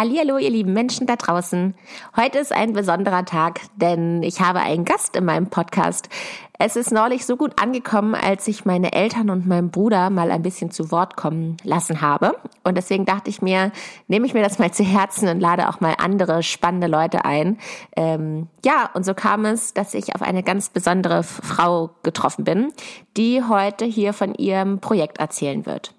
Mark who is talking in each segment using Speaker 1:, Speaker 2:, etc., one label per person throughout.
Speaker 1: Hallihallo, ihr lieben Menschen da draußen. Heute ist ein besonderer Tag, denn ich habe einen Gast in meinem Podcast. Es ist neulich so gut angekommen, als ich meine Eltern und meinen Bruder mal ein bisschen zu Wort kommen lassen habe. Und deswegen dachte ich mir, nehme ich mir das mal zu Herzen und lade auch mal andere spannende Leute ein. Ähm, ja, und so kam es, dass ich auf eine ganz besondere Frau getroffen bin, die heute hier von ihrem Projekt erzählen wird.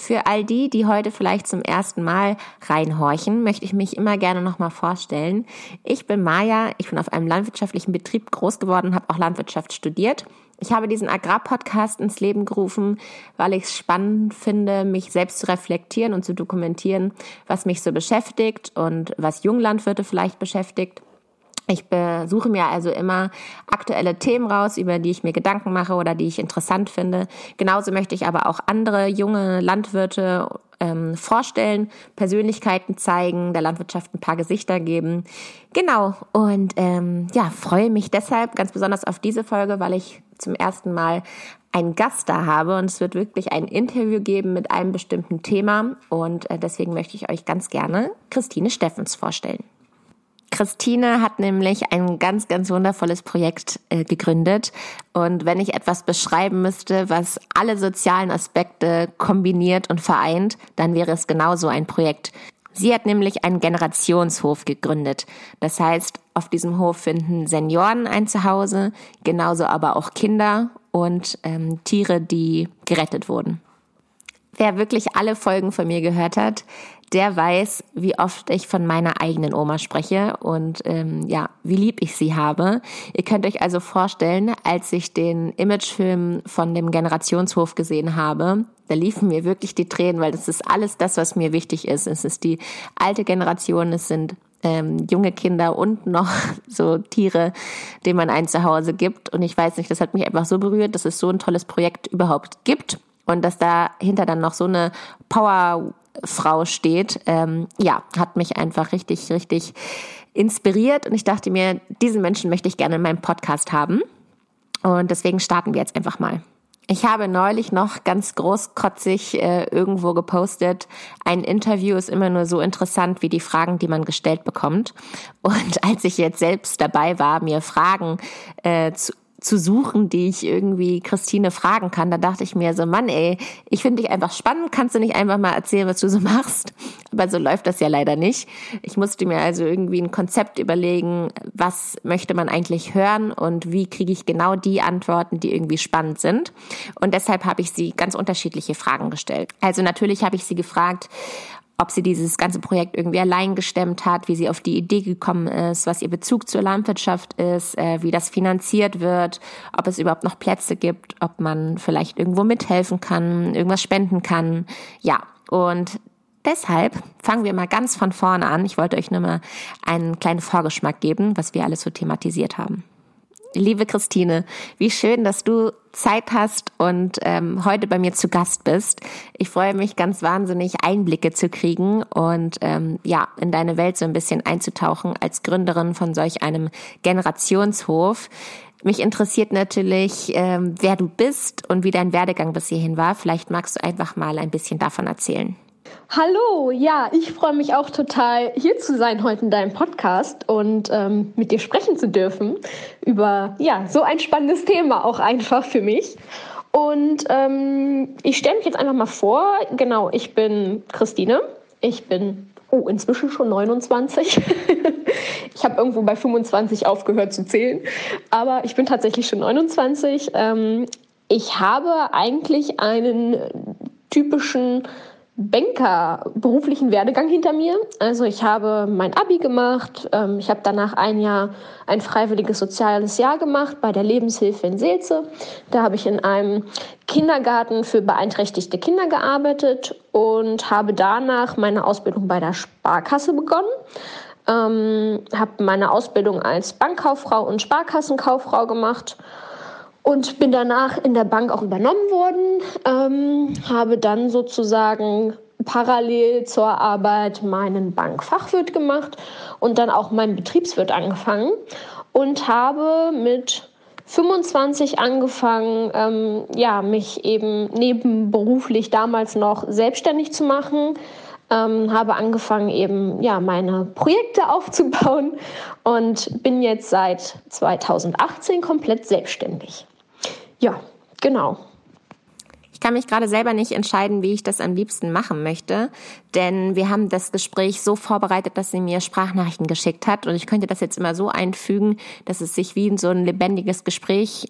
Speaker 1: Für all die, die heute vielleicht zum ersten Mal reinhorchen, möchte ich mich immer gerne nochmal vorstellen. Ich bin Maja, ich bin auf einem landwirtschaftlichen Betrieb groß geworden, habe auch Landwirtschaft studiert. Ich habe diesen Agrarpodcast ins Leben gerufen, weil ich es spannend finde, mich selbst zu reflektieren und zu dokumentieren, was mich so beschäftigt und was Junglandwirte vielleicht beschäftigt. Ich besuche mir also immer aktuelle Themen raus, über die ich mir Gedanken mache oder die ich interessant finde. Genauso möchte ich aber auch andere junge Landwirte ähm, vorstellen, Persönlichkeiten zeigen, der Landwirtschaft ein paar Gesichter geben. Genau. Und ähm, ja, freue mich deshalb ganz besonders auf diese Folge, weil ich zum ersten Mal einen Gast da habe und es wird wirklich ein Interview geben mit einem bestimmten Thema und äh, deswegen möchte ich euch ganz gerne Christine Steffens vorstellen. Christine hat nämlich ein ganz, ganz wundervolles Projekt äh, gegründet. Und wenn ich etwas beschreiben müsste, was alle sozialen Aspekte kombiniert und vereint, dann wäre es genau so ein Projekt. Sie hat nämlich einen Generationshof gegründet. Das heißt, auf diesem Hof finden Senioren ein Zuhause, genauso aber auch Kinder und ähm, Tiere, die gerettet wurden. Wer wirklich alle Folgen von mir gehört hat, der weiß, wie oft ich von meiner eigenen Oma spreche und ähm, ja, wie lieb ich sie habe. Ihr könnt euch also vorstellen, als ich den Imagefilm von dem Generationshof gesehen habe, da liefen mir wirklich die Tränen, weil das ist alles das, was mir wichtig ist. Es ist die alte Generation, es sind ähm, junge Kinder und noch so Tiere, denen man ein Zuhause gibt. Und ich weiß nicht, das hat mich einfach so berührt, dass es so ein tolles Projekt überhaupt gibt und dass dahinter dann noch so eine Power Frau steht, ähm, ja, hat mich einfach richtig, richtig inspiriert und ich dachte mir, diesen Menschen möchte ich gerne in meinem Podcast haben. Und deswegen starten wir jetzt einfach mal. Ich habe neulich noch ganz großkotzig äh, irgendwo gepostet, ein Interview ist immer nur so interessant wie die Fragen, die man gestellt bekommt. Und als ich jetzt selbst dabei war, mir Fragen äh, zu zu suchen, die ich irgendwie Christine fragen kann. Da dachte ich mir so, Mann, ey, ich finde dich einfach spannend. Kannst du nicht einfach mal erzählen, was du so machst? Aber so läuft das ja leider nicht. Ich musste mir also irgendwie ein Konzept überlegen, was möchte man eigentlich hören und wie kriege ich genau die Antworten, die irgendwie spannend sind. Und deshalb habe ich sie ganz unterschiedliche Fragen gestellt. Also natürlich habe ich sie gefragt, ob sie dieses ganze Projekt irgendwie allein gestemmt hat, wie sie auf die Idee gekommen ist, was ihr Bezug zur Landwirtschaft ist, äh, wie das finanziert wird, ob es überhaupt noch Plätze gibt, ob man vielleicht irgendwo mithelfen kann, irgendwas spenden kann. Ja, und deshalb fangen wir mal ganz von vorne an. Ich wollte euch nur mal einen kleinen Vorgeschmack geben, was wir alles so thematisiert haben. Liebe Christine, wie schön, dass du Zeit hast und ähm, heute bei mir zu Gast bist. Ich freue mich ganz wahnsinnig, Einblicke zu kriegen und ähm, ja, in deine Welt so ein bisschen einzutauchen als Gründerin von solch einem Generationshof. Mich interessiert natürlich, ähm, wer du bist und wie dein Werdegang bis hierhin war. Vielleicht magst du einfach mal ein bisschen davon erzählen.
Speaker 2: Hallo, ja, ich freue mich auch total, hier zu sein heute in deinem Podcast und ähm, mit dir sprechen zu dürfen über ja so ein spannendes Thema auch einfach für mich. Und ähm, ich stelle mich jetzt einfach mal vor. Genau, ich bin Christine. Ich bin oh inzwischen schon 29. ich habe irgendwo bei 25 aufgehört zu zählen, aber ich bin tatsächlich schon 29. Ähm, ich habe eigentlich einen typischen Banker beruflichen Werdegang hinter mir. Also ich habe mein Abi gemacht. Ähm, ich habe danach ein Jahr ein freiwilliges soziales Jahr gemacht bei der Lebenshilfe in Seelze. Da habe ich in einem Kindergarten für beeinträchtigte Kinder gearbeitet und habe danach meine Ausbildung bei der Sparkasse begonnen. Ähm, habe meine Ausbildung als Bankkauffrau und Sparkassenkauffrau gemacht und bin danach in der Bank auch übernommen worden, ähm, habe dann sozusagen parallel zur Arbeit meinen Bankfachwirt gemacht und dann auch meinen Betriebswirt angefangen und habe mit 25 angefangen, ähm, ja, mich eben nebenberuflich damals noch selbstständig zu machen ähm, habe angefangen eben ja meine Projekte aufzubauen und bin jetzt seit 2018 komplett selbstständig. Ja, genau.
Speaker 1: Ich kann mich gerade selber nicht entscheiden, wie ich das am liebsten machen möchte, denn wir haben das Gespräch so vorbereitet, dass sie mir Sprachnachrichten geschickt hat und ich könnte das jetzt immer so einfügen, dass es sich wie in so ein lebendiges Gespräch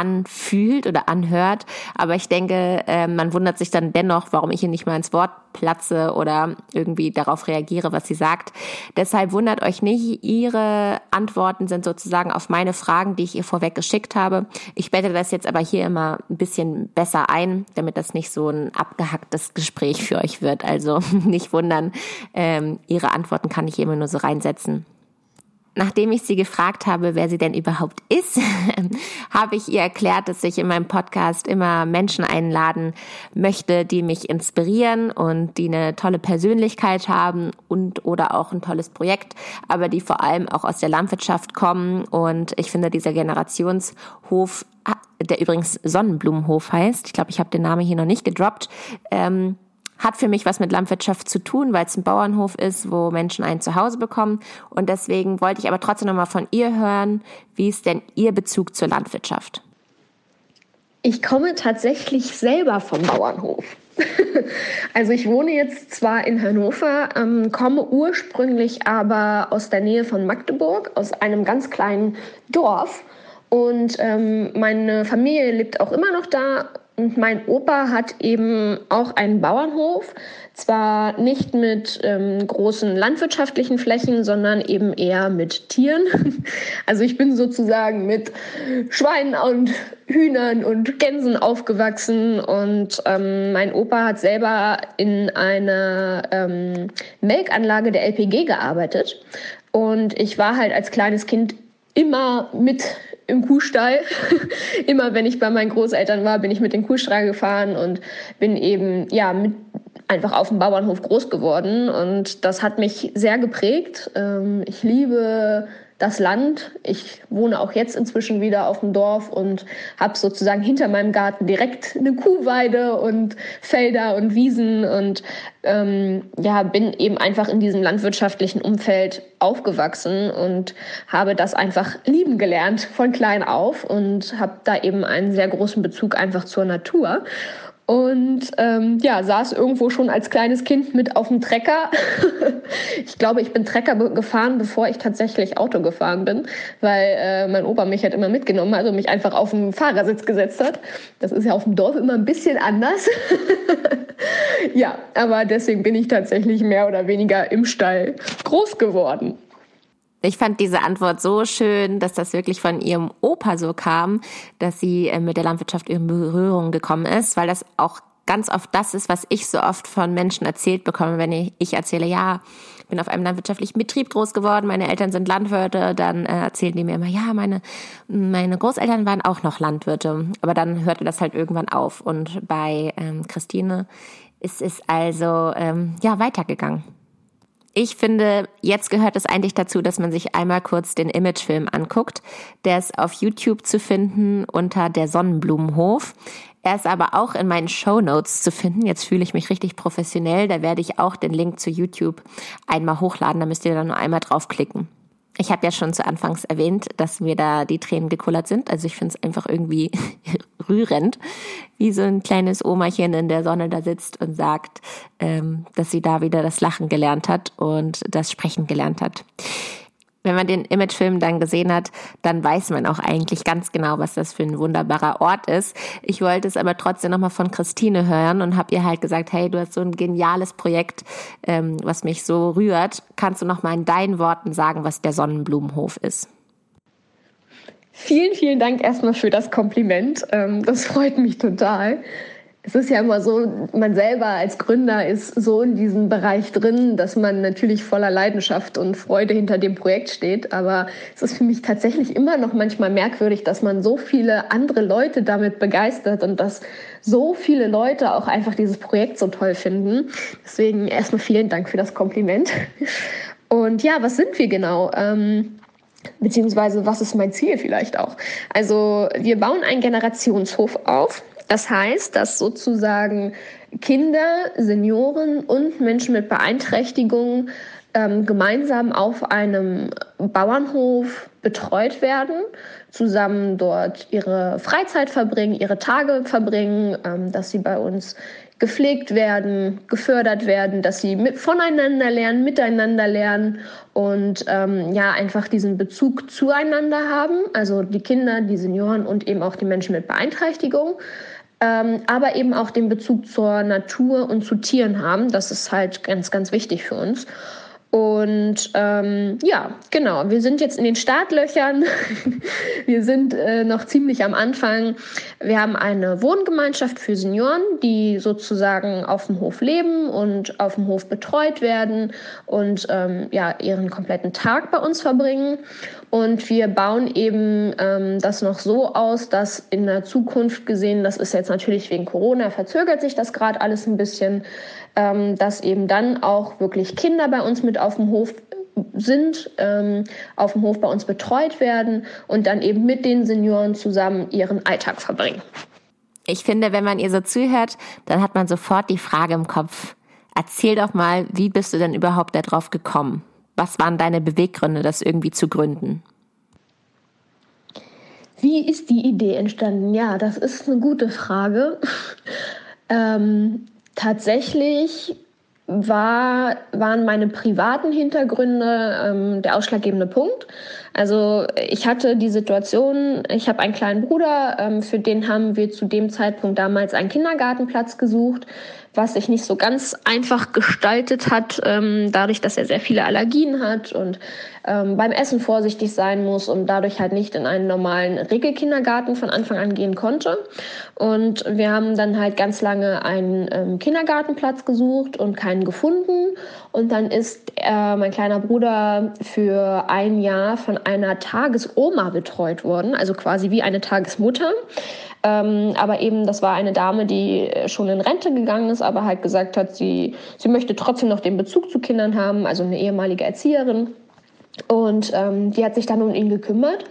Speaker 1: anfühlt oder anhört. Aber ich denke, äh, man wundert sich dann dennoch, warum ich hier nicht mal ins Wort platze oder irgendwie darauf reagiere, was sie sagt. Deshalb wundert euch nicht, ihre Antworten sind sozusagen auf meine Fragen, die ich ihr vorweg geschickt habe. Ich bette das jetzt aber hier immer ein bisschen besser ein, damit das nicht so ein abgehacktes Gespräch für euch wird. Also nicht wundern, ähm, ihre Antworten kann ich immer nur so reinsetzen. Nachdem ich sie gefragt habe, wer sie denn überhaupt ist, habe ich ihr erklärt, dass ich in meinem Podcast immer Menschen einladen möchte, die mich inspirieren und die eine tolle Persönlichkeit haben und oder auch ein tolles Projekt, aber die vor allem auch aus der Landwirtschaft kommen. Und ich finde, dieser Generationshof, der übrigens Sonnenblumenhof heißt, ich glaube, ich habe den Namen hier noch nicht gedroppt, ähm, hat für mich was mit Landwirtschaft zu tun, weil es ein Bauernhof ist, wo Menschen ein Zuhause bekommen. Und deswegen wollte ich aber trotzdem nochmal von ihr hören, wie ist denn Ihr Bezug zur Landwirtschaft?
Speaker 2: Ich komme tatsächlich selber vom Bauernhof. Also ich wohne jetzt zwar in Hannover, ähm, komme ursprünglich aber aus der Nähe von Magdeburg, aus einem ganz kleinen Dorf. Und ähm, meine Familie lebt auch immer noch da und mein Opa hat eben auch einen Bauernhof, zwar nicht mit ähm, großen landwirtschaftlichen Flächen, sondern eben eher mit Tieren. Also ich bin sozusagen mit Schweinen und Hühnern und Gänsen aufgewachsen. Und ähm, mein Opa hat selber in einer ähm, Melkanlage der LPG gearbeitet. Und ich war halt als kleines Kind immer mit im Kuhstall. Immer wenn ich bei meinen Großeltern war, bin ich mit dem Kuhstall gefahren und bin eben ja mit einfach auf dem Bauernhof groß geworden und das hat mich sehr geprägt. Ähm, ich liebe das Land. Ich wohne auch jetzt inzwischen wieder auf dem Dorf und habe sozusagen hinter meinem Garten direkt eine Kuhweide und Felder und Wiesen und ähm, ja, bin eben einfach in diesem landwirtschaftlichen Umfeld aufgewachsen und habe das einfach lieben gelernt von klein auf und habe da eben einen sehr großen Bezug einfach zur Natur und ähm, ja, saß irgendwo schon als kleines Kind mit auf dem Trecker. ich glaube, ich bin Trecker gefahren, bevor ich tatsächlich Auto gefahren bin, weil äh, mein Opa mich halt immer mitgenommen hat und mich einfach auf den Fahrersitz gesetzt hat. Das ist ja auf dem Dorf immer ein bisschen anders. ja, aber deswegen bin ich tatsächlich mehr oder weniger im Stall groß geworden.
Speaker 1: Ich fand diese Antwort so schön, dass das wirklich von ihrem Opa so kam, dass sie äh, mit der Landwirtschaft in Berührung gekommen ist, weil das auch ganz oft das ist, was ich so oft von Menschen erzählt bekomme, wenn ich, erzähle, ja, bin auf einem landwirtschaftlichen Betrieb groß geworden, meine Eltern sind Landwirte, dann äh, erzählen die mir immer, ja, meine, meine Großeltern waren auch noch Landwirte, aber dann hörte das halt irgendwann auf und bei ähm, Christine ist es also ähm, ja weitergegangen. Ich finde, jetzt gehört es eigentlich dazu, dass man sich einmal kurz den Imagefilm anguckt. Der ist auf YouTube zu finden unter der Sonnenblumenhof. Er ist aber auch in meinen Show Notes zu finden. Jetzt fühle ich mich richtig professionell. Da werde ich auch den Link zu YouTube einmal hochladen. Da müsst ihr dann nur einmal draufklicken. Ich habe ja schon zu Anfangs erwähnt, dass mir da die Tränen gekullert sind. Also ich finde es einfach irgendwie rührend, wie so ein kleines Omachen in der Sonne da sitzt und sagt, ähm, dass sie da wieder das Lachen gelernt hat und das Sprechen gelernt hat wenn man den Imagefilm dann gesehen hat, dann weiß man auch eigentlich ganz genau, was das für ein wunderbarer Ort ist. Ich wollte es aber trotzdem nochmal von Christine hören und habe ihr halt gesagt, hey, du hast so ein geniales Projekt, ähm, was mich so rührt. Kannst du nochmal in deinen Worten sagen, was der Sonnenblumenhof ist?
Speaker 2: Vielen, vielen Dank erstmal für das Kompliment. Ähm, das freut mich total es ist ja immer so, man selber als Gründer ist so in diesem Bereich drin, dass man natürlich voller Leidenschaft und Freude hinter dem Projekt steht. Aber es ist für mich tatsächlich immer noch manchmal merkwürdig, dass man so viele andere Leute damit begeistert und dass so viele Leute auch einfach dieses Projekt so toll finden. Deswegen erstmal vielen Dank für das Kompliment. Und ja, was sind wir genau? Ähm, beziehungsweise was ist mein Ziel vielleicht auch? Also wir bauen einen Generationshof auf das heißt, dass sozusagen Kinder, Senioren und Menschen mit Beeinträchtigungen ähm, gemeinsam auf einem Bauernhof betreut werden, zusammen dort ihre Freizeit verbringen, ihre Tage verbringen, ähm, dass sie bei uns gepflegt werden, gefördert werden, dass sie mit, voneinander lernen, miteinander lernen und ähm, ja einfach diesen Bezug zueinander haben, also die Kinder, die Senioren und eben auch die Menschen mit Beeinträchtigung. Ähm, aber eben auch den Bezug zur Natur und zu Tieren haben. Das ist halt ganz, ganz wichtig für uns. Und ähm, ja, genau, wir sind jetzt in den Startlöchern. wir sind äh, noch ziemlich am Anfang. Wir haben eine Wohngemeinschaft für Senioren, die sozusagen auf dem Hof leben und auf dem Hof betreut werden und ähm, ja, ihren kompletten Tag bei uns verbringen. Und wir bauen eben ähm, das noch so aus, dass in der Zukunft gesehen, das ist jetzt natürlich wegen Corona, verzögert sich das gerade alles ein bisschen, ähm, dass eben dann auch wirklich Kinder bei uns mit auf dem Hof sind, ähm, auf dem Hof bei uns betreut werden und dann eben mit den Senioren zusammen ihren Alltag verbringen.
Speaker 1: Ich finde, wenn man ihr so zuhört, dann hat man sofort die Frage im Kopf. Erzähl doch mal, wie bist du denn überhaupt darauf gekommen? Was waren deine Beweggründe, das irgendwie zu gründen?
Speaker 2: Wie ist die Idee entstanden? Ja, das ist eine gute Frage. ähm, tatsächlich war, waren meine privaten Hintergründe ähm, der ausschlaggebende Punkt. Also ich hatte die Situation, ich habe einen kleinen Bruder, ähm, für den haben wir zu dem Zeitpunkt damals einen Kindergartenplatz gesucht was sich nicht so ganz einfach gestaltet hat, ähm, dadurch, dass er sehr viele Allergien hat und ähm, beim Essen vorsichtig sein muss und dadurch halt nicht in einen normalen Regelkindergarten von Anfang an gehen konnte. Und wir haben dann halt ganz lange einen ähm, Kindergartenplatz gesucht und keinen gefunden. Und dann ist äh, mein kleiner Bruder für ein Jahr von einer Tagesoma betreut worden, also quasi wie eine Tagesmutter. Ähm, aber eben, das war eine Dame, die schon in Rente gegangen ist, aber halt gesagt hat, sie, sie möchte trotzdem noch den Bezug zu Kindern haben, also eine ehemalige Erzieherin. Und ähm, die hat sich dann um ihn gekümmert.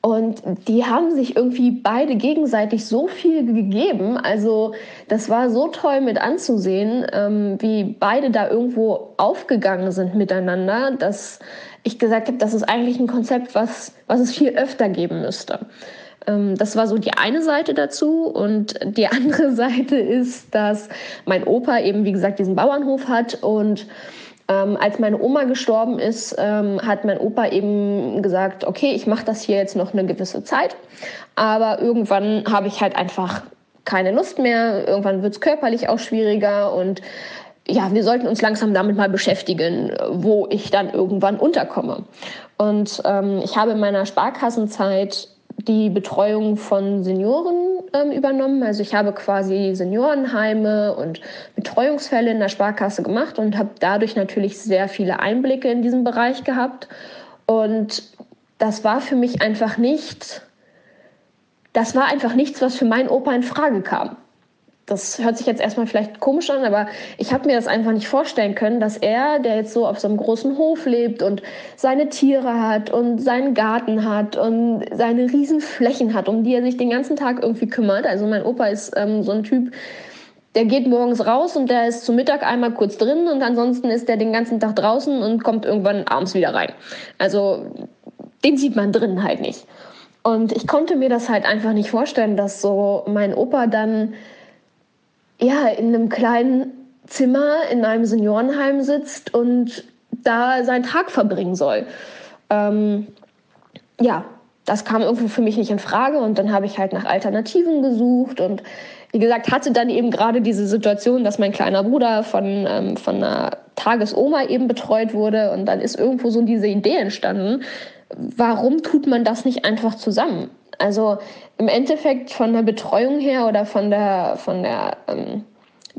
Speaker 2: Und die haben sich irgendwie beide gegenseitig so viel gegeben. Also das war so toll mit anzusehen, ähm, wie beide da irgendwo aufgegangen sind miteinander, dass ich gesagt habe, das ist eigentlich ein Konzept, was, was es viel öfter geben müsste. Ähm, das war so die eine Seite dazu. Und die andere Seite ist, dass mein Opa eben, wie gesagt, diesen Bauernhof hat und ähm, als meine Oma gestorben ist, ähm, hat mein Opa eben gesagt, okay, ich mache das hier jetzt noch eine gewisse Zeit, aber irgendwann habe ich halt einfach keine Lust mehr, irgendwann wird es körperlich auch schwieriger und ja, wir sollten uns langsam damit mal beschäftigen, wo ich dann irgendwann unterkomme. Und ähm, ich habe in meiner Sparkassenzeit die Betreuung von Senioren ähm, übernommen. Also ich habe quasi Seniorenheime und Betreuungsfälle in der Sparkasse gemacht und habe dadurch natürlich sehr viele Einblicke in diesen Bereich gehabt. Und das war für mich einfach nicht, das war einfach nichts, was für meinen Opa in Frage kam das hört sich jetzt erstmal vielleicht komisch an, aber ich habe mir das einfach nicht vorstellen können, dass er, der jetzt so auf so einem großen Hof lebt und seine Tiere hat und seinen Garten hat und seine riesen Flächen hat, um die er sich den ganzen Tag irgendwie kümmert. Also mein Opa ist ähm, so ein Typ, der geht morgens raus und der ist zu Mittag einmal kurz drin und ansonsten ist der den ganzen Tag draußen und kommt irgendwann abends wieder rein. Also den sieht man drinnen halt nicht. Und ich konnte mir das halt einfach nicht vorstellen, dass so mein Opa dann ja, in einem kleinen Zimmer in einem Seniorenheim sitzt und da seinen Tag verbringen soll. Ähm, ja, das kam irgendwie für mich nicht in Frage und dann habe ich halt nach Alternativen gesucht und wie gesagt, hatte dann eben gerade diese Situation, dass mein kleiner Bruder von, ähm, von einer Tagesoma eben betreut wurde und dann ist irgendwo so diese Idee entstanden, warum tut man das nicht einfach zusammen? Also im Endeffekt von der Betreuung her oder von der, von der ähm,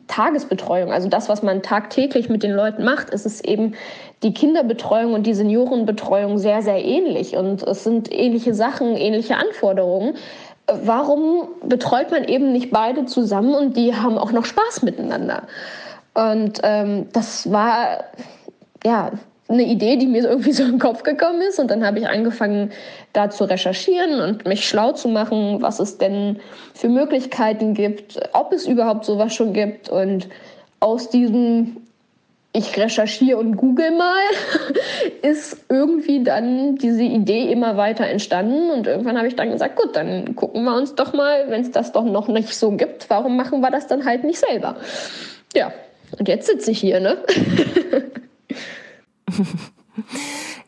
Speaker 2: Tagesbetreuung, also das, was man tagtäglich mit den Leuten macht, ist es eben die Kinderbetreuung und die Seniorenbetreuung sehr, sehr ähnlich. Und es sind ähnliche Sachen, ähnliche Anforderungen. Warum betreut man eben nicht beide zusammen und die haben auch noch Spaß miteinander? Und ähm, das war, ja, eine Idee, die mir irgendwie so im Kopf gekommen ist. Und dann habe ich angefangen, da zu recherchieren und mich schlau zu machen, was es denn für Möglichkeiten gibt, ob es überhaupt sowas schon gibt. Und aus diesem ich recherchiere und google mal, ist irgendwie dann diese Idee immer weiter entstanden. Und irgendwann habe ich dann gesagt, gut, dann gucken wir uns doch mal, wenn es das doch noch nicht so gibt, warum machen wir das dann halt nicht selber? Ja, und jetzt sitze ich hier, ne?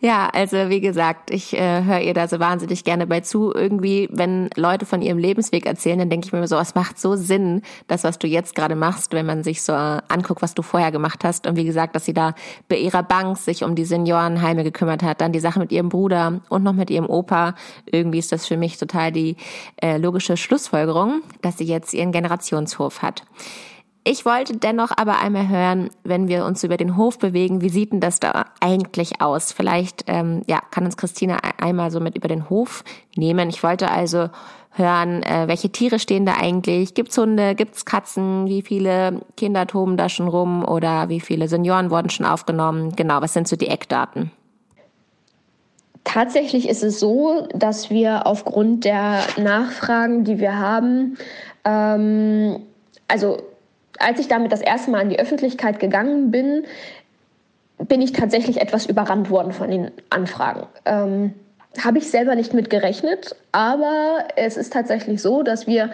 Speaker 1: Ja, also wie gesagt, ich äh, höre ihr da so wahnsinnig gerne bei zu. Irgendwie, wenn Leute von ihrem Lebensweg erzählen, dann denke ich mir so, es macht so Sinn, das, was du jetzt gerade machst, wenn man sich so äh, anguckt, was du vorher gemacht hast. Und wie gesagt, dass sie da bei ihrer Bank sich um die Seniorenheime gekümmert hat, dann die Sache mit ihrem Bruder und noch mit ihrem Opa. Irgendwie ist das für mich total die äh, logische Schlussfolgerung, dass sie jetzt ihren Generationshof hat. Ich wollte dennoch aber einmal hören, wenn wir uns über den Hof bewegen, wie sieht denn das da eigentlich aus? Vielleicht ähm, ja, kann uns Christina einmal so mit über den Hof nehmen. Ich wollte also hören, äh, welche Tiere stehen da eigentlich? Gibt's Hunde? Gibt's Katzen? Wie viele Kinder toben da schon rum? Oder wie viele Senioren wurden schon aufgenommen? Genau, was sind so die Eckdaten?
Speaker 2: Tatsächlich ist es so, dass wir aufgrund der Nachfragen, die wir haben, ähm, also als ich damit das erste Mal an die Öffentlichkeit gegangen bin, bin ich tatsächlich etwas überrannt worden von den Anfragen. Ähm, Habe ich selber nicht mit gerechnet, aber es ist tatsächlich so, dass wir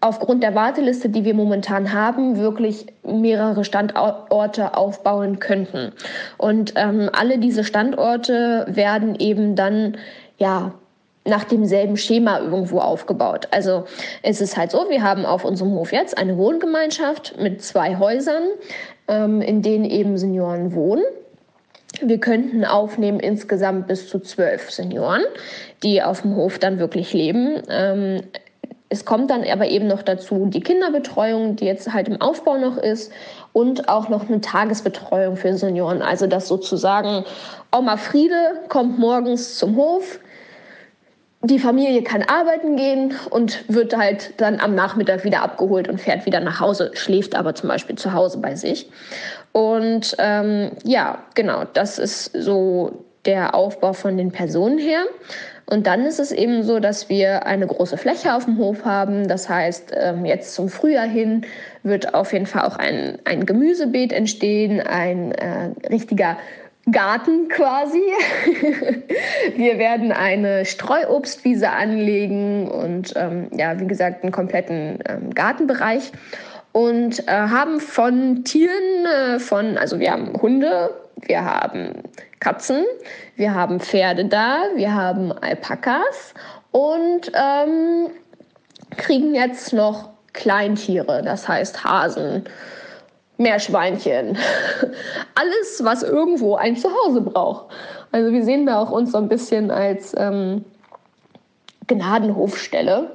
Speaker 2: aufgrund der Warteliste, die wir momentan haben, wirklich mehrere Standorte aufbauen könnten. Und ähm, alle diese Standorte werden eben dann ja nach demselben Schema irgendwo aufgebaut. Also es ist halt so, wir haben auf unserem Hof jetzt eine Wohngemeinschaft mit zwei Häusern, ähm, in denen eben Senioren wohnen. Wir könnten aufnehmen insgesamt bis zu zwölf Senioren, die auf dem Hof dann wirklich leben. Ähm, es kommt dann aber eben noch dazu die Kinderbetreuung, die jetzt halt im Aufbau noch ist und auch noch eine Tagesbetreuung für Senioren. Also dass sozusagen Oma Friede kommt morgens zum Hof, die Familie kann arbeiten gehen und wird halt dann am Nachmittag wieder abgeholt und fährt wieder nach Hause, schläft aber zum Beispiel zu Hause bei sich. Und ähm, ja, genau, das ist so der Aufbau von den Personen her. Und dann ist es eben so, dass wir eine große Fläche auf dem Hof haben. Das heißt, ähm, jetzt zum Frühjahr hin wird auf jeden Fall auch ein, ein Gemüsebeet entstehen, ein äh, richtiger Garten quasi. Wir werden eine Streuobstwiese anlegen und ähm, ja, wie gesagt, einen kompletten ähm, Gartenbereich und äh, haben von Tieren, äh, von, also wir haben Hunde, wir haben Katzen, wir haben Pferde da, wir haben Alpakas und ähm, kriegen jetzt noch Kleintiere, das heißt Hasen, Meerschweinchen, alles, was irgendwo ein Zuhause braucht. Also wir sehen da auch uns so ein bisschen als ähm, Gnadenhofstelle.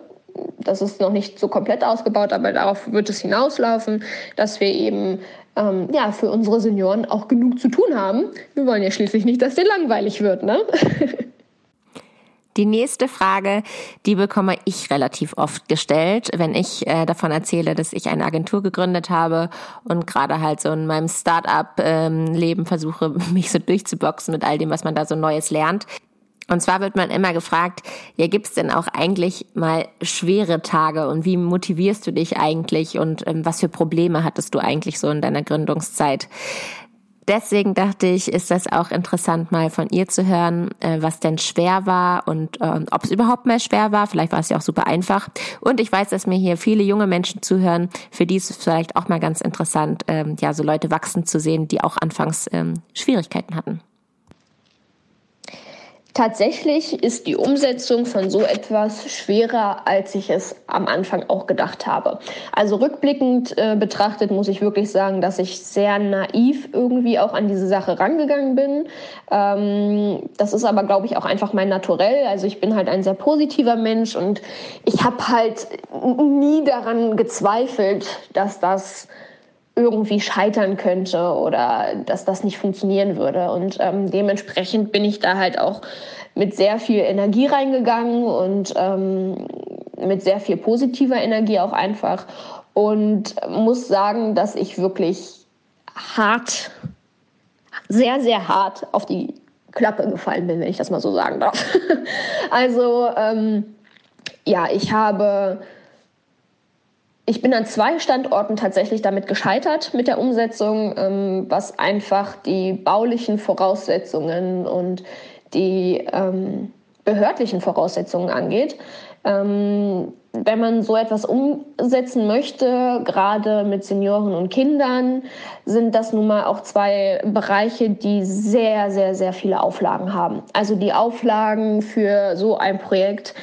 Speaker 2: Das ist noch nicht so komplett ausgebaut, aber darauf wird es hinauslaufen, dass wir eben ähm, ja, für unsere Senioren auch genug zu tun haben. Wir wollen ja schließlich nicht, dass denen langweilig wird, ne?
Speaker 1: Die nächste Frage, die bekomme ich relativ oft gestellt, wenn ich äh, davon erzähle, dass ich eine Agentur gegründet habe und gerade halt so in meinem Start-up-Leben ähm, versuche, mich so durchzuboxen mit all dem, was man da so Neues lernt. Und zwar wird man immer gefragt, ja, gibt's denn auch eigentlich mal schwere Tage und wie motivierst du dich eigentlich und ähm, was für Probleme hattest du eigentlich so in deiner Gründungszeit? Deswegen dachte ich, ist das auch interessant, mal von ihr zu hören, äh, was denn schwer war und äh, ob es überhaupt mal schwer war. Vielleicht war es ja auch super einfach. Und ich weiß, dass mir hier viele junge Menschen zuhören, für die ist es vielleicht auch mal ganz interessant, ähm, ja, so Leute wachsen zu sehen, die auch anfangs ähm, Schwierigkeiten hatten.
Speaker 2: Tatsächlich ist die Umsetzung von so etwas schwerer, als ich es am Anfang auch gedacht habe. Also rückblickend äh, betrachtet muss ich wirklich sagen, dass ich sehr naiv irgendwie auch an diese Sache rangegangen bin. Ähm, das ist aber, glaube ich, auch einfach mein Naturell. Also ich bin halt ein sehr positiver Mensch und ich habe halt nie daran gezweifelt, dass das irgendwie scheitern könnte oder dass das nicht funktionieren würde. Und ähm, dementsprechend bin ich da halt auch mit sehr viel Energie reingegangen und ähm, mit sehr viel positiver Energie auch einfach. Und muss sagen, dass ich wirklich hart, sehr, sehr hart auf die Klappe gefallen bin, wenn ich das mal so sagen darf. also ähm, ja, ich habe, ich bin an zwei Standorten tatsächlich damit gescheitert mit der Umsetzung, ähm, was einfach die baulichen Voraussetzungen und die ähm, behördlichen Voraussetzungen angeht. Ähm, wenn man so etwas umsetzen möchte, gerade mit Senioren und Kindern, sind das nun mal auch zwei Bereiche, die sehr, sehr, sehr viele Auflagen haben. Also die Auflagen für so ein Projekt,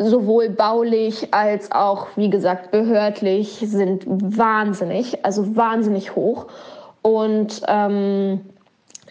Speaker 2: sowohl baulich als auch, wie gesagt, behördlich, sind wahnsinnig, also wahnsinnig hoch. Und ähm,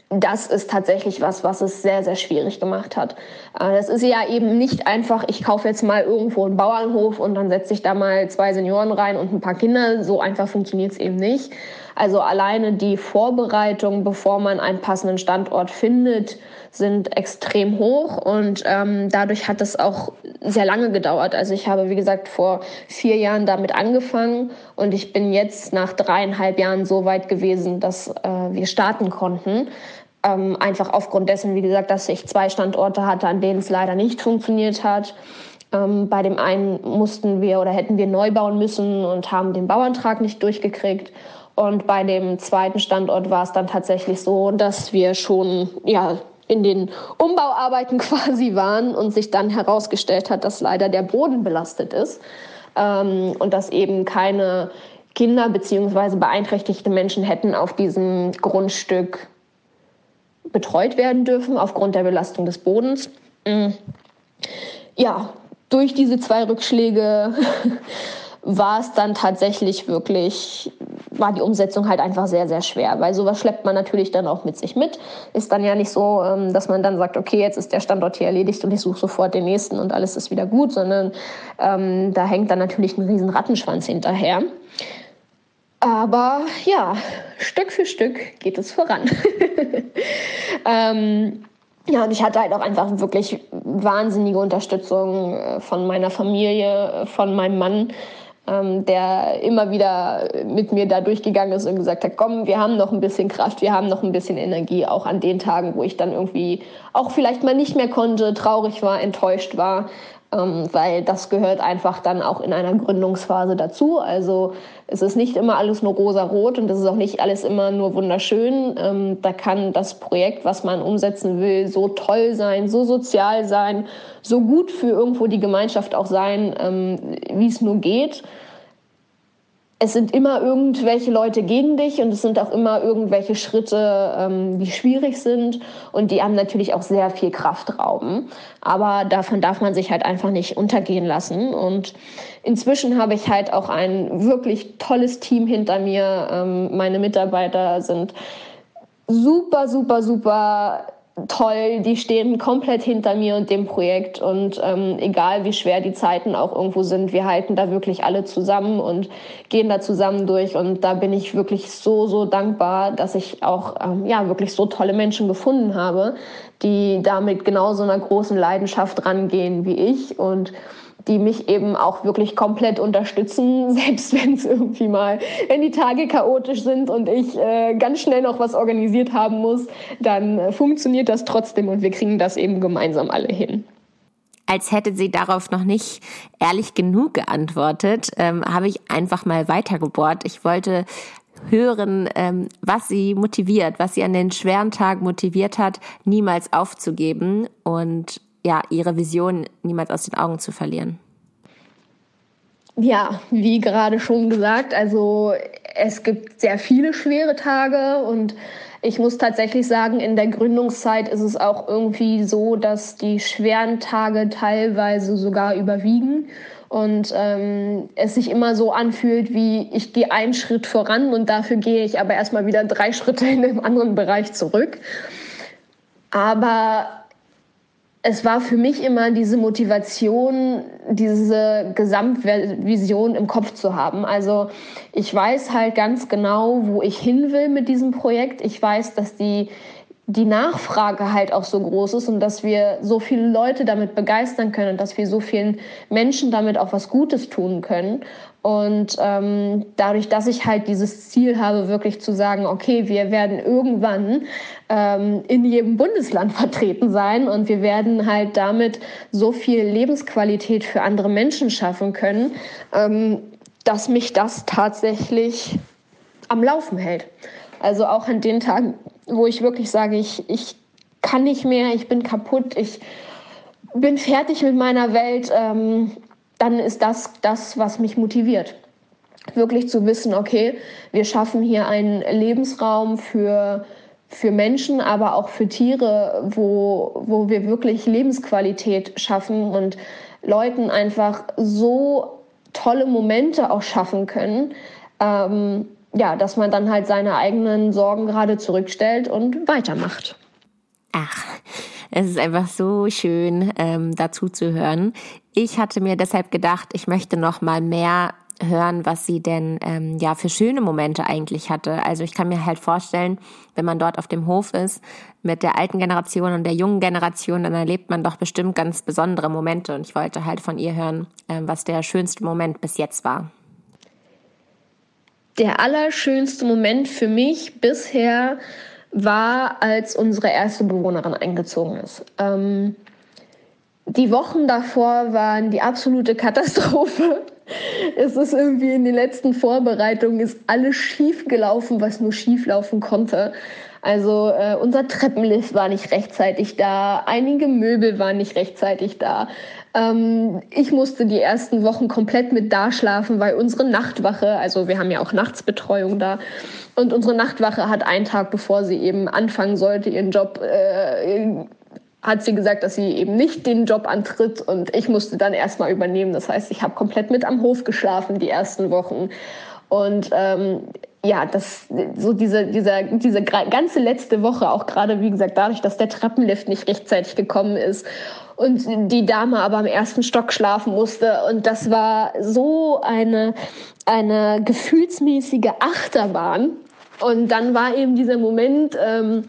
Speaker 2: das ist tatsächlich was, was es sehr, sehr schwierig gemacht hat. Äh, das ist ja eben nicht einfach, ich kaufe jetzt mal irgendwo einen Bauernhof und dann setze ich da mal zwei Senioren rein und ein paar Kinder. So einfach funktioniert es eben nicht. Also alleine die Vorbereitung, bevor man einen passenden Standort findet, sind extrem hoch und ähm, dadurch hat es auch sehr lange gedauert. Also ich habe, wie gesagt, vor vier Jahren damit angefangen und ich bin jetzt nach dreieinhalb Jahren so weit gewesen, dass äh, wir starten konnten. Ähm, einfach aufgrund dessen, wie gesagt, dass ich zwei Standorte hatte, an denen es leider nicht funktioniert hat. Ähm, bei dem einen mussten wir oder hätten wir neu bauen müssen und haben den Bauantrag nicht durchgekriegt. Und bei dem zweiten Standort war es dann tatsächlich so, dass wir schon ja, in den Umbauarbeiten quasi waren und sich dann herausgestellt hat, dass leider der Boden belastet ist ähm, und dass eben keine Kinder bzw. beeinträchtigte Menschen hätten auf diesem Grundstück betreut werden dürfen aufgrund der Belastung des Bodens. Mm. Ja, durch diese zwei Rückschläge war es dann tatsächlich wirklich, war die Umsetzung halt einfach sehr, sehr schwer, weil sowas schleppt man natürlich dann auch mit sich mit. Ist dann ja nicht so, ähm, dass man dann sagt, okay, jetzt ist der Standort hier erledigt und ich suche sofort den nächsten und alles ist wieder gut, sondern ähm, da hängt dann natürlich ein riesen Rattenschwanz hinterher. Aber ja, Stück für Stück geht es voran. ähm, ja, und ich hatte halt auch einfach wirklich wahnsinnige Unterstützung äh, von meiner Familie, äh, von meinem Mann, ähm, der immer wieder mit mir da durchgegangen ist und gesagt hat, komm, wir haben noch ein bisschen Kraft, wir haben noch ein bisschen Energie, auch an den Tagen, wo ich dann irgendwie auch vielleicht mal nicht mehr konnte, traurig war, enttäuscht war ähm, weil das gehört einfach dann auch in einer Gründungsphase dazu. Also es ist nicht immer alles nur rosa-rot und es ist auch nicht alles immer nur wunderschön. Ähm, da kann das Projekt, was man umsetzen will, so toll sein, so sozial sein, so gut für irgendwo die Gemeinschaft auch sein, ähm, wie es nur geht es sind immer irgendwelche Leute gegen dich und es sind auch immer irgendwelche Schritte, ähm, die schwierig sind und die haben natürlich auch sehr viel Kraft rauben. Aber davon darf man sich halt einfach nicht untergehen lassen. Und inzwischen habe ich halt auch ein wirklich tolles Team hinter mir. Ähm, meine Mitarbeiter sind super, super, super toll, die stehen komplett hinter mir und dem Projekt und ähm, egal wie schwer die Zeiten auch irgendwo sind, wir halten da wirklich alle zusammen und gehen da zusammen durch und da bin ich wirklich so, so dankbar, dass ich auch ähm, ja, wirklich so tolle Menschen gefunden habe, die da mit genau so einer großen Leidenschaft rangehen wie ich und die mich eben auch wirklich komplett unterstützen, selbst wenn es irgendwie mal, wenn die Tage chaotisch sind und ich äh, ganz schnell noch was organisiert haben muss, dann äh, funktioniert das trotzdem und wir kriegen das eben gemeinsam alle hin.
Speaker 1: Als hätte sie darauf noch nicht ehrlich genug geantwortet, ähm, habe ich einfach mal weitergebohrt. Ich wollte hören, ähm, was sie motiviert, was sie an den schweren Tagen motiviert hat, niemals aufzugeben und ja, ihre Vision niemals aus den Augen zu verlieren?
Speaker 2: Ja, wie gerade schon gesagt, also es gibt sehr viele schwere Tage und ich muss tatsächlich sagen, in der Gründungszeit ist es auch irgendwie so, dass die schweren Tage teilweise sogar überwiegen und ähm, es sich immer so anfühlt, wie ich gehe einen Schritt voran und dafür gehe ich aber erstmal wieder drei Schritte in einem anderen Bereich zurück. Aber es war für mich immer diese Motivation, diese Gesamtvision im Kopf zu haben. Also ich weiß halt ganz genau, wo ich hin will mit diesem Projekt. Ich weiß, dass die die Nachfrage halt auch so groß ist und dass wir so viele Leute damit begeistern können und dass wir so vielen Menschen damit auch was Gutes tun können. Und ähm, dadurch, dass ich halt dieses Ziel habe, wirklich zu sagen, okay, wir werden irgendwann ähm, in jedem Bundesland vertreten sein und wir werden halt damit so viel Lebensqualität für andere Menschen schaffen können, ähm, dass mich das tatsächlich am Laufen hält. Also auch an den Tagen, wo ich wirklich sage, ich, ich kann nicht mehr, ich bin kaputt, ich bin fertig mit meiner Welt, ähm, dann ist das das, was mich motiviert. Wirklich zu wissen, okay, wir schaffen hier einen Lebensraum für, für Menschen, aber auch für Tiere, wo, wo wir wirklich Lebensqualität schaffen und Leuten einfach so tolle Momente auch schaffen können. Ähm, ja, dass man dann halt seine eigenen Sorgen gerade zurückstellt und weitermacht.
Speaker 1: Ach, es ist einfach so schön, ähm, dazu zu hören. Ich hatte mir deshalb gedacht, ich möchte noch mal mehr hören, was sie denn ähm, ja für schöne Momente eigentlich hatte. Also ich kann mir halt vorstellen, wenn man dort auf dem Hof ist mit der alten Generation und der jungen Generation, dann erlebt man doch bestimmt ganz besondere Momente. Und ich wollte halt von ihr hören, ähm, was der schönste Moment bis jetzt war
Speaker 2: der allerschönste Moment für mich bisher war, als unsere erste Bewohnerin eingezogen ist. Ähm, die Wochen davor waren die absolute Katastrophe. Es ist irgendwie in den letzten Vorbereitungen ist alles schief gelaufen, was nur schief laufen konnte. Also äh, unser Treppenlift war nicht rechtzeitig da, einige Möbel waren nicht rechtzeitig da. Ähm, ich musste die ersten Wochen komplett mit da schlafen, weil unsere Nachtwache, also wir haben ja auch Nachtsbetreuung da, und unsere Nachtwache hat einen Tag, bevor sie eben anfangen sollte, ihren Job, äh, hat sie gesagt, dass sie eben nicht den Job antritt und ich musste dann erstmal übernehmen. Das heißt, ich habe komplett mit am Hof geschlafen die ersten Wochen. Und ähm, ja, das, so diese, dieser, diese ganze letzte Woche, auch gerade, wie gesagt, dadurch, dass der Treppenlift nicht rechtzeitig gekommen ist und die Dame aber am ersten Stock schlafen musste. Und das war so eine, eine gefühlsmäßige Achterbahn. Und dann war eben dieser Moment, ähm,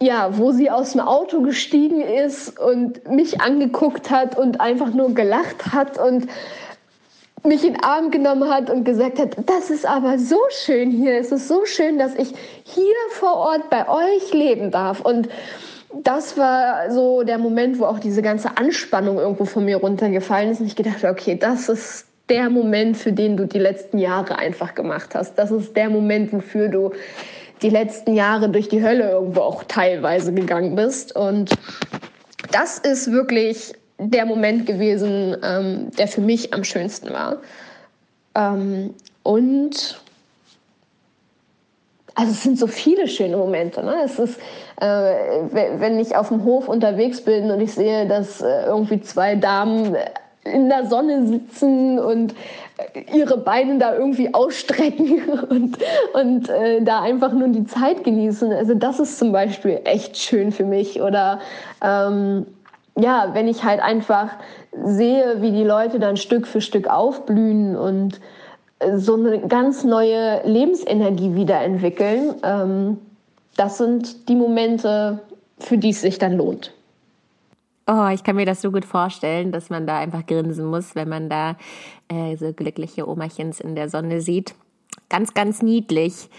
Speaker 2: ja, wo sie aus dem Auto gestiegen ist und mich angeguckt hat und einfach nur gelacht hat und mich in den Arm genommen hat und gesagt hat, das ist aber so schön hier, es ist so schön, dass ich hier vor Ort bei euch leben darf. Und das war so der Moment, wo auch diese ganze Anspannung irgendwo von mir runtergefallen ist und ich gedacht, okay, das ist der Moment, für den du die letzten Jahre einfach gemacht hast. Das ist der Moment, wofür du die letzten Jahre durch die Hölle irgendwo auch teilweise gegangen bist. Und das ist wirklich der Moment gewesen, ähm, der für mich am schönsten war. Ähm, und also es sind so viele schöne Momente. Ne? Es ist, äh, wenn ich auf dem Hof unterwegs bin und ich sehe, dass äh, irgendwie zwei Damen in der Sonne sitzen und äh, ihre Beine da irgendwie ausstrecken und, und äh, da einfach nur die Zeit genießen. Also das ist zum Beispiel echt schön für mich. Oder ähm, ja, wenn ich halt einfach sehe, wie die Leute dann Stück für Stück aufblühen und äh, so eine ganz neue Lebensenergie wiederentwickeln, ähm, das sind die Momente, für die es sich dann lohnt.
Speaker 1: Oh, ich kann mir das so gut vorstellen, dass man da einfach grinsen muss, wenn man da äh, so glückliche Omachens in der Sonne sieht. Ganz, ganz niedlich.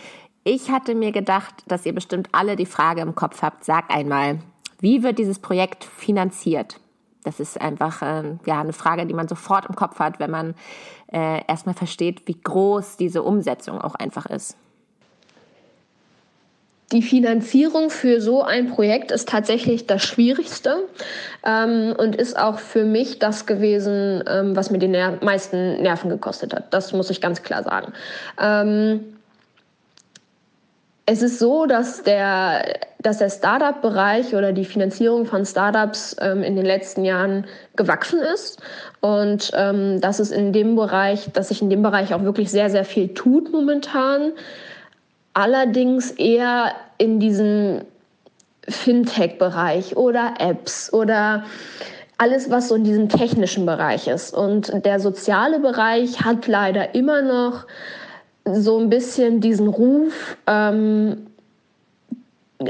Speaker 1: Ich hatte mir gedacht, dass ihr bestimmt alle die Frage im Kopf habt. Sag einmal, wie wird dieses Projekt finanziert? Das ist einfach äh, ja, eine Frage, die man sofort im Kopf hat, wenn man äh, erstmal versteht, wie groß diese Umsetzung auch einfach ist.
Speaker 2: Die Finanzierung für so ein Projekt ist tatsächlich das Schwierigste ähm, und ist auch für mich das gewesen, ähm, was mir die ner meisten Nerven gekostet hat. Das muss ich ganz klar sagen. Ähm, es ist so, dass der, dass der Startup-Bereich oder die Finanzierung von Startups ähm, in den letzten Jahren gewachsen ist und ähm, dass es in dem Bereich, dass sich in dem Bereich auch wirklich sehr, sehr viel tut momentan. Allerdings eher in diesem Fintech-Bereich oder Apps oder alles, was so in diesem technischen Bereich ist. Und der soziale Bereich hat leider immer noch so ein bisschen diesen Ruf, ähm,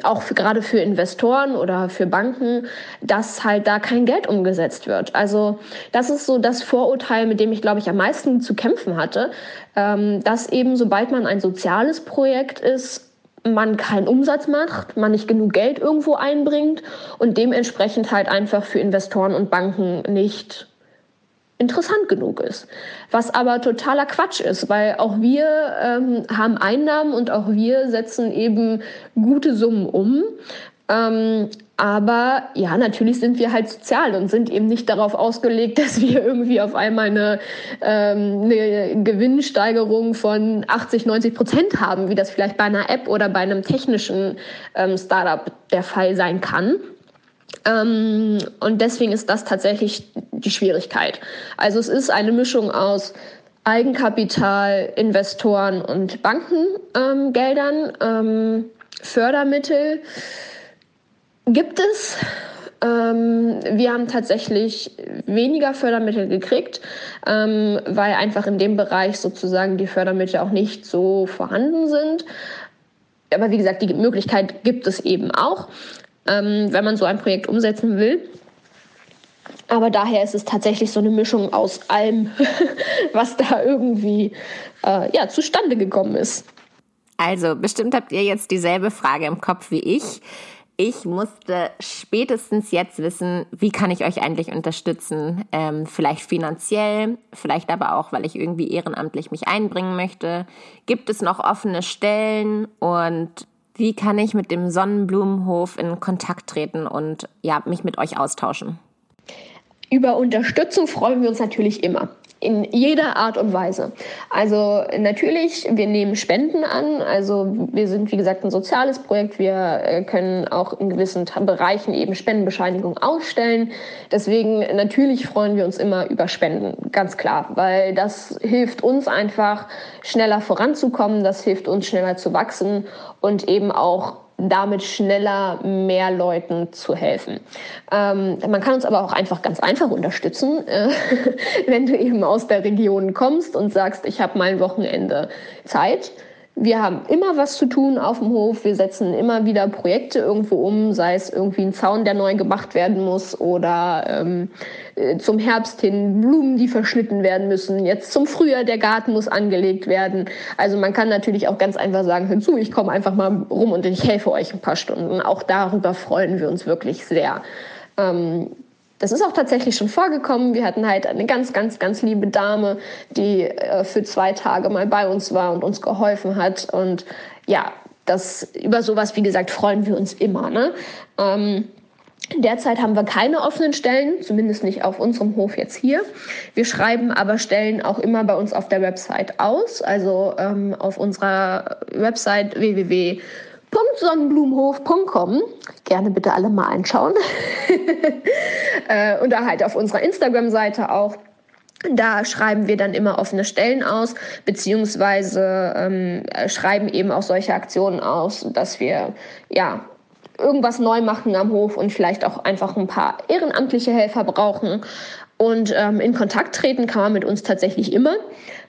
Speaker 2: auch für, gerade für Investoren oder für Banken, dass halt da kein Geld umgesetzt wird. Also das ist so das Vorurteil, mit dem ich, glaube ich, am meisten zu kämpfen hatte, ähm, dass eben sobald man ein soziales Projekt ist, man keinen Umsatz macht, man nicht genug Geld irgendwo einbringt und dementsprechend halt einfach für Investoren und Banken nicht interessant genug ist. Was aber totaler Quatsch ist, weil auch wir ähm, haben Einnahmen und auch wir setzen eben gute Summen um. Ähm, aber ja, natürlich sind wir halt sozial und sind eben nicht darauf ausgelegt, dass wir irgendwie auf einmal eine, ähm, eine Gewinnsteigerung von 80, 90 Prozent haben, wie das vielleicht bei einer App oder bei einem technischen ähm, Startup der Fall sein kann. Ähm, und deswegen ist das tatsächlich die Schwierigkeit. Also es ist eine Mischung aus Eigenkapital, Investoren und Bankengeldern, ähm, Fördermittel gibt es. Ähm, wir haben tatsächlich weniger Fördermittel gekriegt, ähm, weil einfach in dem Bereich sozusagen die Fördermittel auch nicht so vorhanden sind. Aber wie gesagt, die Möglichkeit gibt es eben auch ähm, wenn man so ein Projekt umsetzen will. Aber daher ist es tatsächlich so eine Mischung aus allem, was da irgendwie äh, ja, zustande gekommen ist.
Speaker 1: Also, bestimmt habt ihr jetzt dieselbe Frage im Kopf wie ich. Ich musste spätestens jetzt wissen, wie kann ich euch eigentlich unterstützen? Ähm, vielleicht finanziell, vielleicht aber auch, weil ich irgendwie ehrenamtlich mich einbringen möchte. Gibt es noch offene Stellen? Und wie kann ich mit dem Sonnenblumenhof in Kontakt treten und ja, mich mit euch austauschen?
Speaker 2: Über Unterstützung freuen wir uns natürlich immer in jeder Art und Weise. Also natürlich, wir nehmen Spenden an. Also wir sind, wie gesagt, ein soziales Projekt. Wir äh, können auch in gewissen Bereichen eben Spendenbescheinigung ausstellen. Deswegen natürlich freuen wir uns immer über Spenden, ganz klar, weil das hilft uns einfach schneller voranzukommen, das hilft uns schneller zu wachsen und eben auch damit schneller mehr Leuten zu helfen. Ähm, man kann uns aber auch einfach ganz einfach unterstützen, äh, wenn du eben aus der Region kommst und sagst, ich habe mal ein Wochenende Zeit wir haben immer was zu tun auf dem Hof. Wir setzen immer wieder Projekte irgendwo um, sei es irgendwie ein Zaun, der neu gemacht werden muss oder ähm, äh, zum Herbst hin Blumen, die verschnitten werden müssen. Jetzt zum Frühjahr, der Garten muss angelegt werden. Also man kann natürlich auch ganz einfach sagen, hör zu, ich komme einfach mal rum und ich helfe euch ein paar Stunden. Auch darüber freuen wir uns wirklich sehr. Ähm, das ist auch tatsächlich schon vorgekommen. Wir hatten halt eine ganz, ganz, ganz liebe Dame, die äh, für zwei Tage mal bei uns war und uns geholfen hat. Und ja, das, über sowas, wie gesagt, freuen wir uns immer. Ne? Ähm, Derzeit haben wir keine offenen Stellen, zumindest nicht auf unserem Hof jetzt hier. Wir schreiben aber Stellen auch immer bei uns auf der Website aus, also ähm, auf unserer Website www www.sonnenblumenhof.com. Gerne bitte alle mal anschauen. Äh, und da halt auf unserer Instagram-Seite auch. Da schreiben wir dann immer offene Stellen aus, beziehungsweise ähm, schreiben eben auch solche Aktionen aus, dass wir ja irgendwas neu machen am Hof und vielleicht auch einfach ein paar ehrenamtliche Helfer brauchen. Und ähm, in Kontakt treten kann man mit uns tatsächlich immer.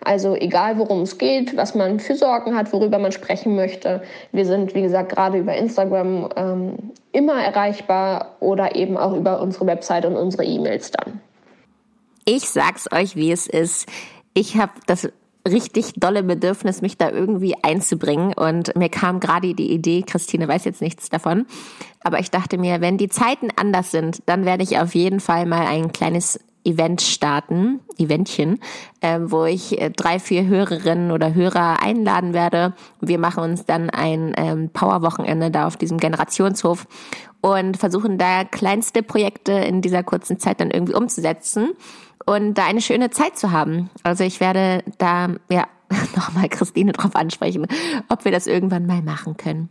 Speaker 2: Also egal, worum es geht, was man für Sorgen hat, worüber man sprechen möchte. Wir sind, wie gesagt, gerade über Instagram ähm, immer erreichbar oder eben auch über unsere Website und unsere E-Mails dann.
Speaker 1: Ich sag's euch, wie es ist. Ich habe das richtig dolle Bedürfnis, mich da irgendwie einzubringen. Und mir kam gerade die Idee, Christine weiß jetzt nichts davon, aber ich dachte mir, wenn die Zeiten anders sind, dann werde ich auf jeden Fall mal ein kleines Event starten, Eventchen, äh, wo ich äh, drei, vier Hörerinnen oder Hörer einladen werde. Wir machen uns dann ein ähm, Powerwochenende da auf diesem Generationshof und versuchen da kleinste Projekte in dieser kurzen Zeit dann irgendwie umzusetzen und da eine schöne Zeit zu haben. Also ich werde da ja nochmal Christine drauf ansprechen, ob wir das irgendwann mal machen können.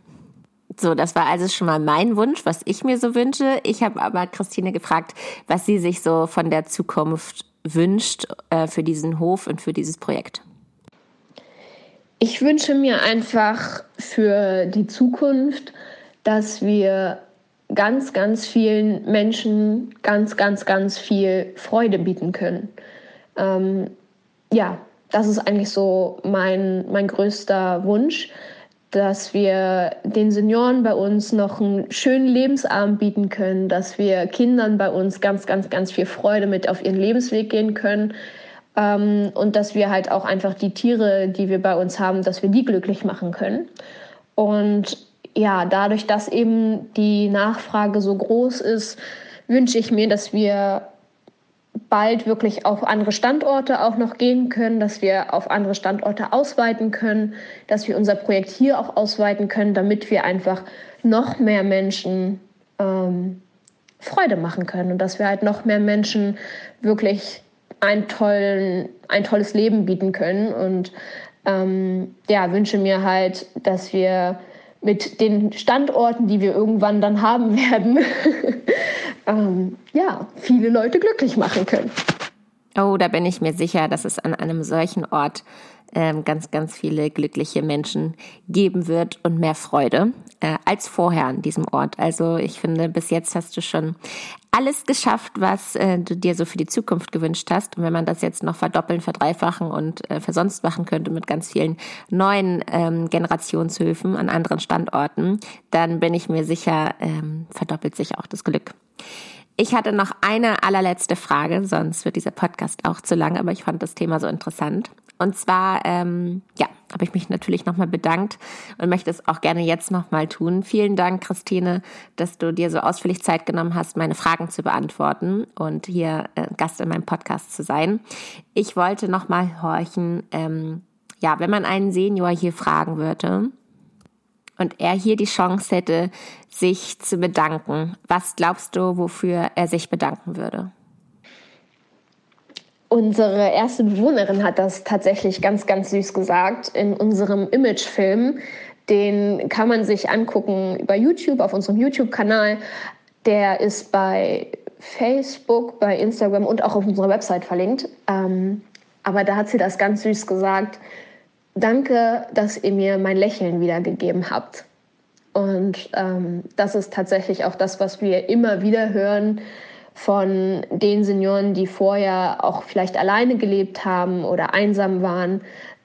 Speaker 1: So, das war also schon mal mein Wunsch, was ich mir so wünsche. Ich habe aber Christine gefragt, was sie sich so von der Zukunft wünscht äh, für diesen Hof und für dieses Projekt.
Speaker 2: Ich wünsche mir einfach für die Zukunft, dass wir ganz, ganz vielen Menschen ganz, ganz, ganz viel Freude bieten können. Ähm, ja, das ist eigentlich so mein, mein größter Wunsch dass wir den Senioren bei uns noch einen schönen Lebensabend bieten können, dass wir Kindern bei uns ganz, ganz, ganz viel Freude mit auf ihren Lebensweg gehen können ähm, und dass wir halt auch einfach die Tiere, die wir bei uns haben, dass wir die glücklich machen können. Und ja, dadurch, dass eben die Nachfrage so groß ist, wünsche ich mir, dass wir bald wirklich auf andere Standorte auch noch gehen können, dass wir auf andere Standorte ausweiten können, dass wir unser Projekt hier auch ausweiten können, damit wir einfach noch mehr Menschen ähm, Freude machen können und dass wir halt noch mehr Menschen wirklich ein, tollen, ein tolles Leben bieten können. Und ähm, ja, wünsche mir halt, dass wir mit den Standorten, die wir irgendwann dann haben werden, ähm, ja, viele Leute glücklich machen können.
Speaker 1: Oh, da bin ich mir sicher, dass es an einem solchen Ort ähm, ganz, ganz viele glückliche Menschen geben wird und mehr Freude äh, als vorher an diesem Ort. Also ich finde, bis jetzt hast du schon alles geschafft, was äh, du dir so für die Zukunft gewünscht hast. Und wenn man das jetzt noch verdoppeln, verdreifachen und äh, versonst machen könnte mit ganz vielen neuen ähm, Generationshöfen an anderen Standorten, dann bin ich mir sicher, ähm, verdoppelt sich auch das Glück. Ich hatte noch eine allerletzte Frage, sonst wird dieser Podcast auch zu lang, aber ich fand das Thema so interessant. Und zwar, ähm, ja, habe ich mich natürlich nochmal bedankt und möchte es auch gerne jetzt nochmal tun. Vielen Dank, Christine, dass du dir so ausführlich Zeit genommen hast, meine Fragen zu beantworten und hier äh, Gast in meinem Podcast zu sein. Ich wollte nochmal horchen, ähm, ja, wenn man einen Senior hier fragen würde, und er hier die Chance hätte, sich zu bedanken, was glaubst du, wofür er sich bedanken würde?
Speaker 2: Unsere erste Bewohnerin hat das tatsächlich ganz, ganz süß gesagt in unserem Imagefilm. Den kann man sich angucken über YouTube, auf unserem YouTube-Kanal. Der ist bei Facebook, bei Instagram und auch auf unserer Website verlinkt. Ähm, aber da hat sie das ganz süß gesagt. Danke, dass ihr mir mein Lächeln wiedergegeben habt. Und ähm, das ist tatsächlich auch das, was wir immer wieder hören von den Senioren, die vorher auch vielleicht alleine gelebt haben oder einsam waren.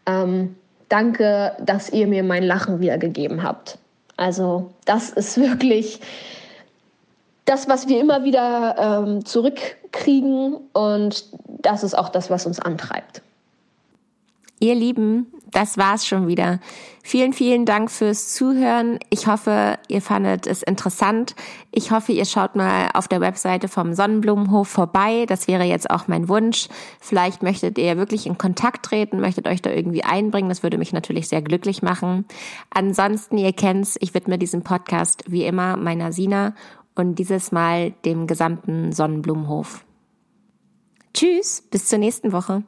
Speaker 2: Ähm, danke, dass ihr mir mein Lachen wiedergegeben habt. Also das ist wirklich das, was wir immer wieder ähm, zurückkriegen und das ist auch das, was uns antreibt.
Speaker 1: Ihr Lieben, das war's schon wieder. Vielen, vielen Dank fürs Zuhören. Ich hoffe, ihr fandet es interessant. Ich hoffe, ihr schaut mal auf der Webseite vom Sonnenblumenhof vorbei. Das wäre jetzt auch mein Wunsch. Vielleicht möchtet ihr wirklich in Kontakt treten, möchtet euch da irgendwie einbringen. Das würde mich natürlich sehr glücklich machen. Ansonsten, ihr kennt's, ich widme diesen Podcast wie immer meiner Sina und dieses Mal dem gesamten Sonnenblumenhof. Tschüss, bis zur nächsten Woche.